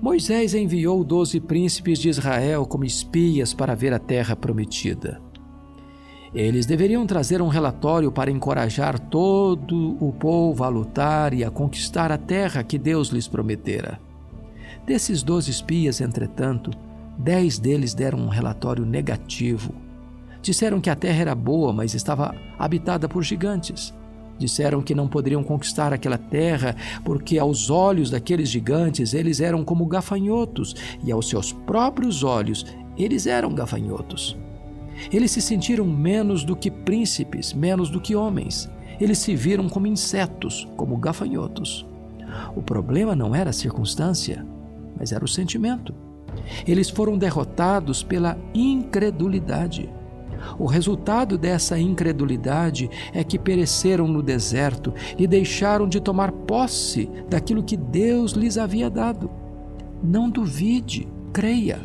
Moisés enviou doze príncipes de Israel como espias para ver a terra prometida. Eles deveriam trazer um relatório para encorajar todo o povo a lutar e a conquistar a terra que Deus lhes prometera. Desses doze espias, entretanto, dez deles deram um relatório negativo. Disseram que a terra era boa, mas estava habitada por gigantes. Disseram que não poderiam conquistar aquela terra porque, aos olhos daqueles gigantes, eles eram como gafanhotos e, aos seus próprios olhos, eles eram gafanhotos. Eles se sentiram menos do que príncipes, menos do que homens. Eles se viram como insetos, como gafanhotos. O problema não era a circunstância, mas era o sentimento. Eles foram derrotados pela incredulidade. O resultado dessa incredulidade é que pereceram no deserto e deixaram de tomar posse daquilo que Deus lhes havia dado. Não duvide, creia.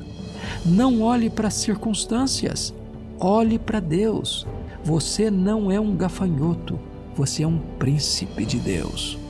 Não olhe para as circunstâncias, olhe para Deus. Você não é um gafanhoto, você é um príncipe de Deus.